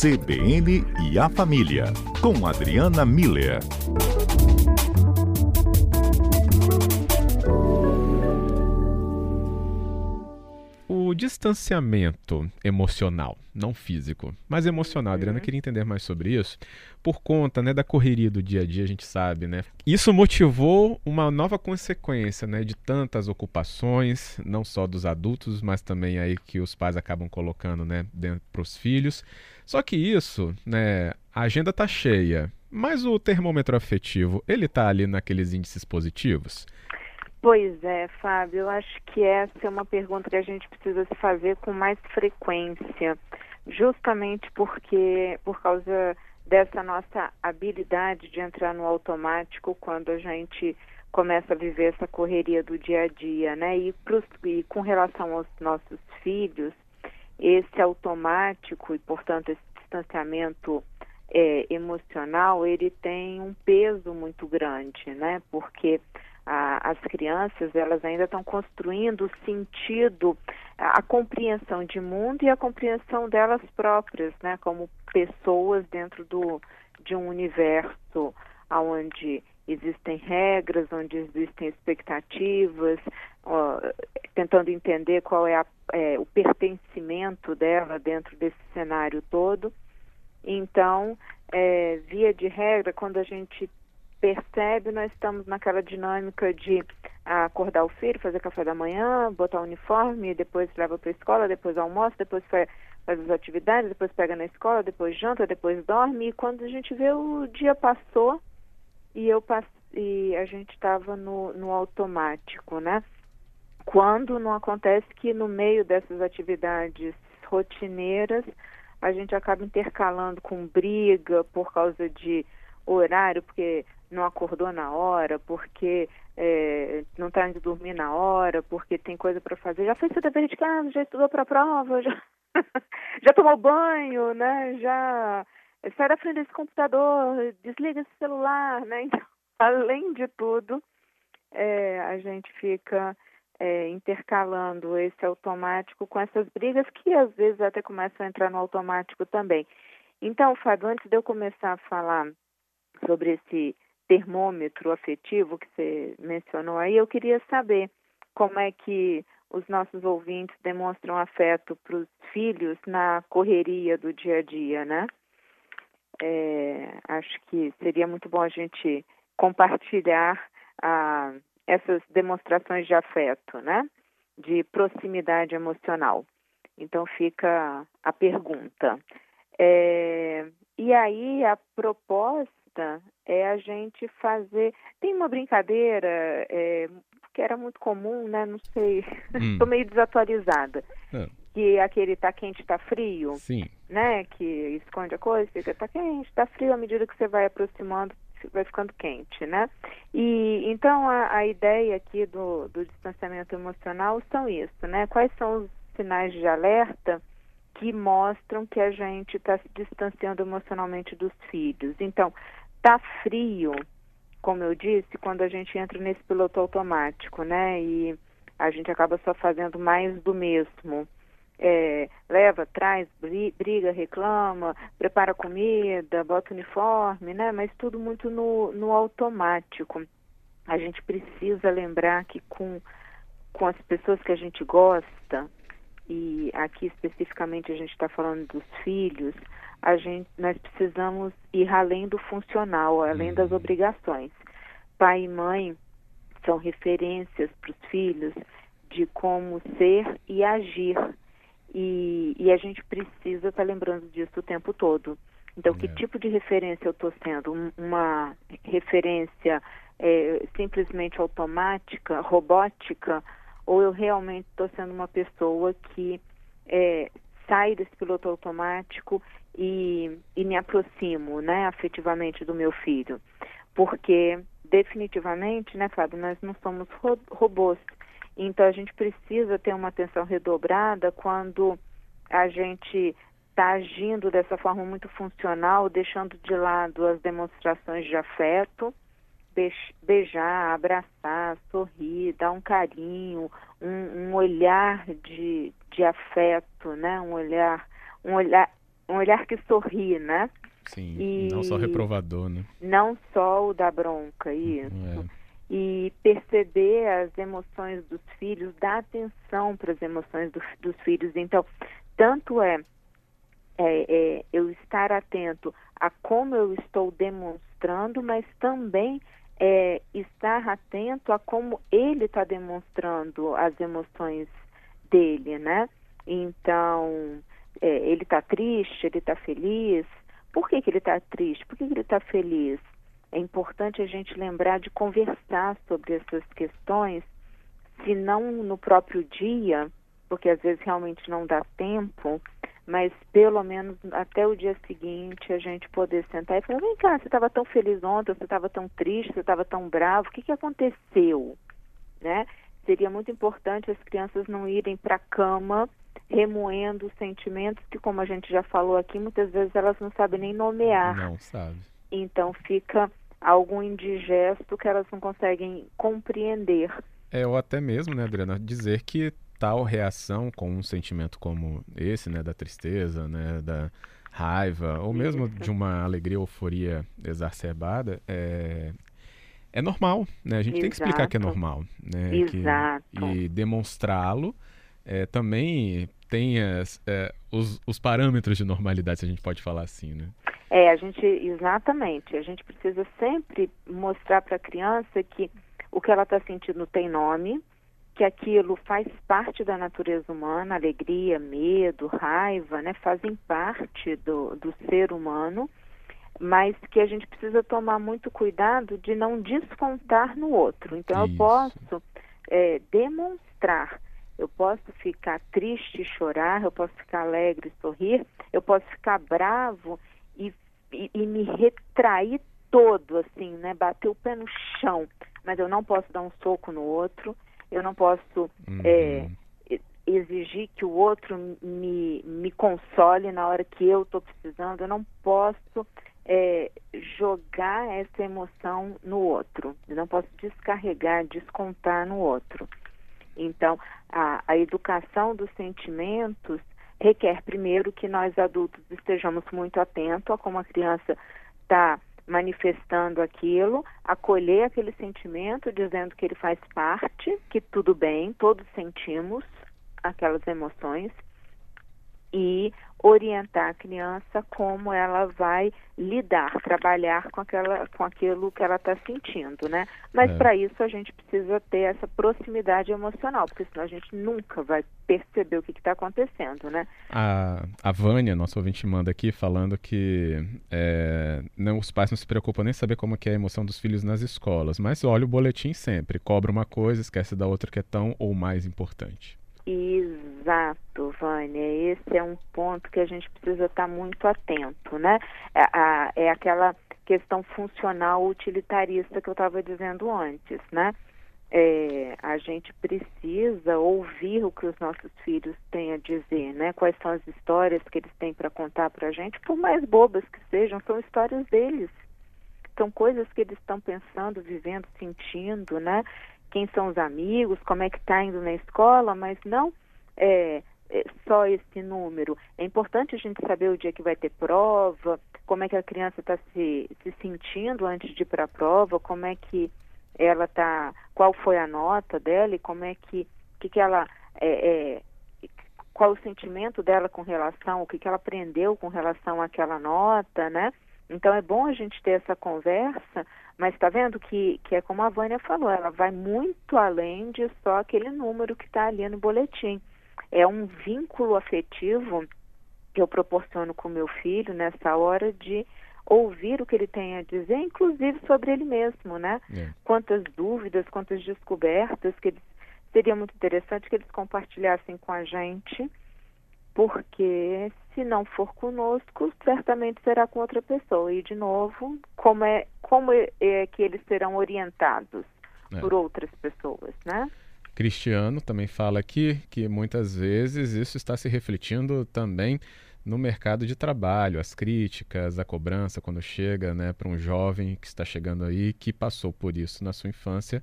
CBN e a Família, com Adriana Miller. Distanciamento emocional, não físico, mas emocional, Adriana, uhum. queria entender mais sobre isso. Por conta né, da correria do dia a dia, a gente sabe, né? Isso motivou uma nova consequência né, de tantas ocupações, não só dos adultos, mas também aí que os pais acabam colocando né, para os filhos. Só que isso, né, a agenda tá cheia, mas o termômetro afetivo, ele tá ali naqueles índices positivos? Pois é, Fábio, eu acho que essa é uma pergunta que a gente precisa se fazer com mais frequência, justamente porque por causa dessa nossa habilidade de entrar no automático quando a gente começa a viver essa correria do dia a dia, né? E, pros, e com relação aos nossos filhos, esse automático e, portanto, esse distanciamento é, emocional, ele tem um peso muito grande, né? Porque a, as crianças elas ainda estão construindo o sentido, a, a, compreensão de mundo e a compreensão delas próprias, né, como pessoas dentro do, de um universo onde existem regras, onde existem expectativas, ó, tentando entender qual é, a, é, o pertencimento dela dentro desse cenário todo. Então, é, via de regra, quando a gente percebe, nós estamos naquela dinâmica de acordar o filho, fazer café da manhã, botar o uniforme, depois leva para a escola, depois almoça, depois faz, as atividades, depois pega na escola, depois janta, depois dorme. E quando a gente vê o dia passou e eu e a gente estava no, no automático, né? Quando não acontece que no meio dessas atividades rotineiras a gente acaba intercalando com briga por causa de horário, porque não acordou na hora, porque é, não está indo dormir na hora, porque tem coisa para fazer. Já fez seu dever de casa, já estudou para a prova, já, já tomou banho, né? Já sai da frente desse computador, desliga esse celular, né? Então, além de tudo, é, a gente fica é, intercalando esse automático com essas brigas que às vezes até começam a entrar no automático também. Então, Fábio, antes de eu começar a falar sobre esse termômetro afetivo que você mencionou aí, eu queria saber como é que os nossos ouvintes demonstram afeto para os filhos na correria do dia a dia, né? É, acho que seria muito bom a gente compartilhar ah, essas demonstrações de afeto, né? De proximidade emocional. Então fica a pergunta. É, e aí a proposta é a gente fazer. Tem uma brincadeira é, que era muito comum, né? Não sei, estou hum. meio desatualizada. É. Que aquele tá quente, tá frio. Sim. Né? Que esconde a coisa, fica tá quente, tá frio, à medida que você vai aproximando, vai ficando quente, né? E então a, a ideia aqui do, do distanciamento emocional são isso, né? Quais são os sinais de alerta que mostram que a gente está se distanciando emocionalmente dos filhos. Então, Tá frio, como eu disse, quando a gente entra nesse piloto automático, né? E a gente acaba só fazendo mais do mesmo. É, leva, traz, briga, reclama, prepara comida, bota uniforme, né? Mas tudo muito no, no automático. A gente precisa lembrar que com, com as pessoas que a gente gosta, e aqui especificamente a gente está falando dos filhos, a gente, nós precisamos ir além do funcional, além das uhum. obrigações. Pai e mãe são referências para os filhos de como ser e agir. E, e a gente precisa estar tá lembrando disso o tempo todo. Então, que é. tipo de referência eu estou sendo? Uma referência é, simplesmente automática, robótica, ou eu realmente estou sendo uma pessoa que é, sai desse piloto automático e, e me aproximo, né, afetivamente do meu filho. Porque, definitivamente, né, Fábio, nós não somos ro robôs. Então, a gente precisa ter uma atenção redobrada quando a gente está agindo dessa forma muito funcional, deixando de lado as demonstrações de afeto, beijar, abraçar, sorrir, dar um carinho, um, um olhar de, de afeto, né? Um olhar, um olhar um olhar que sorri, né? Sim, e não só reprovador, né? Não só o da bronca, isso. É. E perceber as emoções dos filhos, dar atenção para as emoções do, dos filhos. Então, tanto é, é, é, eu estar atento a como eu estou demonstrando, mas também é, estar atento a como ele está demonstrando as emoções dele, né? Então, é, ele está triste, ele está feliz. Por que, que ele está triste? Por que, que ele está feliz? É importante a gente lembrar de conversar sobre essas questões, se não no próprio dia, porque às vezes realmente não dá tempo, mas pelo menos até o dia seguinte a gente poder sentar e falar: vem cá, você estava tão feliz ontem, você estava tão triste, você estava tão bravo, o que, que aconteceu? Né? Seria muito importante as crianças não irem para a cama remoendo sentimentos que, como a gente já falou aqui, muitas vezes elas não sabem nem nomear. Não sabe. Então fica algum indigesto que elas não conseguem compreender. É, ou até mesmo, né, Adriana, dizer que tal reação com um sentimento como esse, né, da tristeza, né, da raiva, ou mesmo Isso. de uma alegria ou euforia exacerbada, é, é normal, né? A gente Exato. tem que explicar que é normal, né? Exato. Que, e demonstrá-lo é, também tem as, é, os, os parâmetros de normalidade, se a gente pode falar assim, né? É, a gente, exatamente, a gente precisa sempre mostrar para a criança que o que ela está sentindo tem nome, que aquilo faz parte da natureza humana, alegria, medo, raiva, né, fazem parte do, do ser humano, mas que a gente precisa tomar muito cuidado de não descontar no outro. Então Isso. eu posso é, demonstrar eu posso ficar triste e chorar, eu posso ficar alegre e sorrir, eu posso ficar bravo e, e, e me retrair todo, assim, né? Bater o pé no chão. Mas eu não posso dar um soco no outro, eu não posso uhum. é, exigir que o outro me, me console na hora que eu estou precisando, eu não posso é, jogar essa emoção no outro, eu não posso descarregar, descontar no outro. Então, a, a educação dos sentimentos requer primeiro que nós adultos estejamos muito atentos a como a criança está manifestando aquilo, acolher aquele sentimento, dizendo que ele faz parte, que tudo bem, todos sentimos aquelas emoções e orientar a criança como ela vai lidar, trabalhar com, aquela, com aquilo que ela está sentindo, né? Mas é. para isso a gente precisa ter essa proximidade emocional, porque senão a gente nunca vai perceber o que está acontecendo, né? A, a Vânia, nossa ouvinte, manda aqui falando que é, não, os pais não se preocupam nem saber como é a emoção dos filhos nas escolas, mas olha o boletim sempre, cobra uma coisa, esquece da outra que é tão ou mais importante. Exato, Vânia. Esse é um ponto que a gente precisa estar muito atento, né? É, a, é aquela questão funcional utilitarista que eu estava dizendo antes, né? É, a gente precisa ouvir o que os nossos filhos têm a dizer, né? Quais são as histórias que eles têm para contar para a gente, por mais bobas que sejam, são histórias deles. São coisas que eles estão pensando, vivendo, sentindo, né? quem são os amigos, como é que está indo na escola, mas não é, só esse número. É importante a gente saber o dia que vai ter prova, como é que a criança está se, se sentindo antes de ir para a prova, como é que ela está, qual foi a nota dela e como é que, que, que ela é, é, qual o sentimento dela com relação, o que, que ela aprendeu com relação àquela nota, né? Então é bom a gente ter essa conversa, mas está vendo que, que é como a Vânia falou, ela vai muito além de só aquele número que está ali no boletim. É um vínculo afetivo que eu proporciono com meu filho nessa hora de ouvir o que ele tem a dizer, inclusive sobre ele mesmo, né? É. Quantas dúvidas, quantas descobertas que eles, seria muito interessante que eles compartilhassem com a gente porque se não for conosco, certamente será com outra pessoa. E, de novo, como é, como é, é que eles serão orientados é. por outras pessoas, né? Cristiano também fala aqui que muitas vezes isso está se refletindo também no mercado de trabalho, as críticas, a cobrança quando chega né, para um jovem que está chegando aí, que passou por isso na sua infância,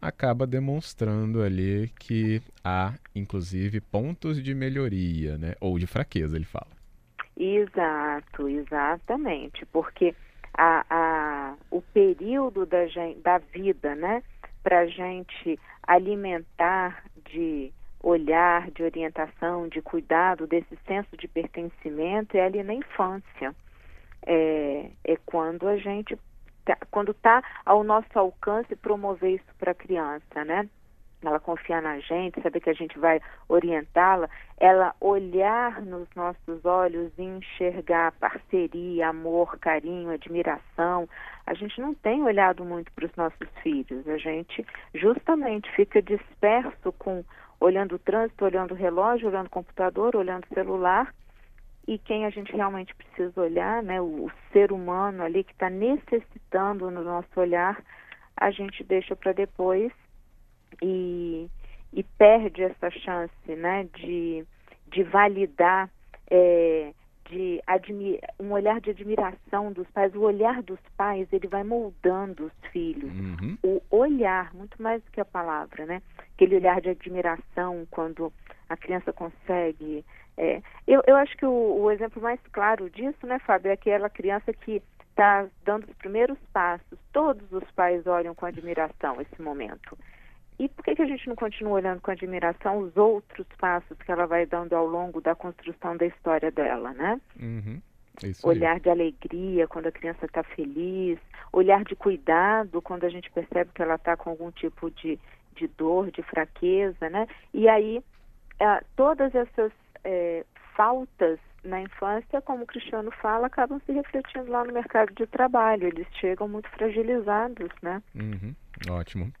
acaba demonstrando ali que há, inclusive, pontos de melhoria, né? Ou de fraqueza, ele fala. Exato, exatamente, porque a, a, o período da, da vida, né, para a gente alimentar de olhar, de orientação, de cuidado, desse senso de pertencimento é ali na infância. É, é quando a gente, tá, quando está ao nosso alcance promover isso para a criança, né? Ela confiar na gente, saber que a gente vai orientá-la, ela olhar nos nossos olhos e enxergar parceria, amor, carinho, admiração. A gente não tem olhado muito para os nossos filhos, a gente justamente fica disperso com olhando o trânsito, olhando o relógio, olhando o computador, olhando o celular. E quem a gente realmente precisa olhar, né, o, o ser humano ali que está necessitando no nosso olhar, a gente deixa para depois e, e perde essa chance né, de, de validar, é, de um olhar de admiração dos pais. O olhar dos pais ele vai moldando os filhos. Uhum. O olhar, muito mais do que a palavra, né? Aquele olhar de admiração quando a criança consegue. É, eu, eu acho que o, o exemplo mais claro disso, né, Fábio, é aquela criança que está dando os primeiros passos. Todos os pais olham com admiração esse momento. E por que, que a gente não continua olhando com admiração os outros passos que ela vai dando ao longo da construção da história dela, né? Uhum. olhar de alegria quando a criança está feliz, olhar de cuidado quando a gente percebe que ela está com algum tipo de, de dor, de fraqueza, né? E aí, é, todas essas é, faltas na infância, como o Cristiano fala, acabam se refletindo lá no mercado de trabalho. Eles chegam muito fragilizados, né? Uhum. Ótimo.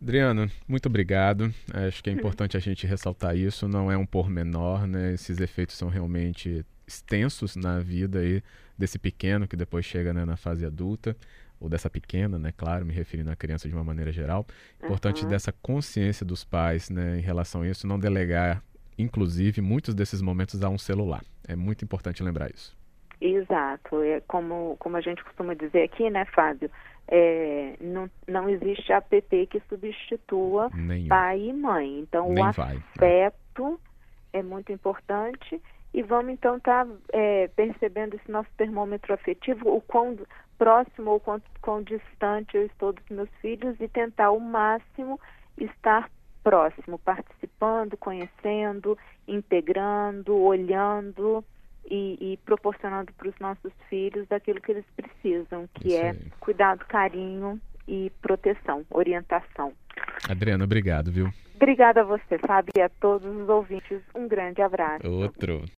Adriano, muito obrigado. Acho que é importante a gente ressaltar isso. Não é um pormenor, né? Esses efeitos são realmente extensos na vida aí desse pequeno que depois chega né, na fase adulta ou dessa pequena, né? Claro, me referindo à criança de uma maneira geral. Importante uhum. dessa consciência dos pais, né, em relação a isso, não delegar, inclusive, muitos desses momentos a um celular. É muito importante lembrar isso. Exato, é como como a gente costuma dizer aqui, né, Fábio? é, não, não existe app que substitua Nenhum. pai e mãe. Então, Nem o afeto vai. é muito importante e vamos então estar tá, é, percebendo esse nosso termômetro afetivo, o quão próximo ou quão, quão distante eu estou dos meus filhos e tentar o máximo estar próximo, participando, conhecendo, integrando, olhando e, e proporcionando para os nossos filhos aquilo que eles precisam, que Isso é aí. cuidado, carinho e proteção, orientação. Adriana, obrigado, viu? Obrigada a você, Fábio, e a todos os ouvintes. Um grande abraço. Outro.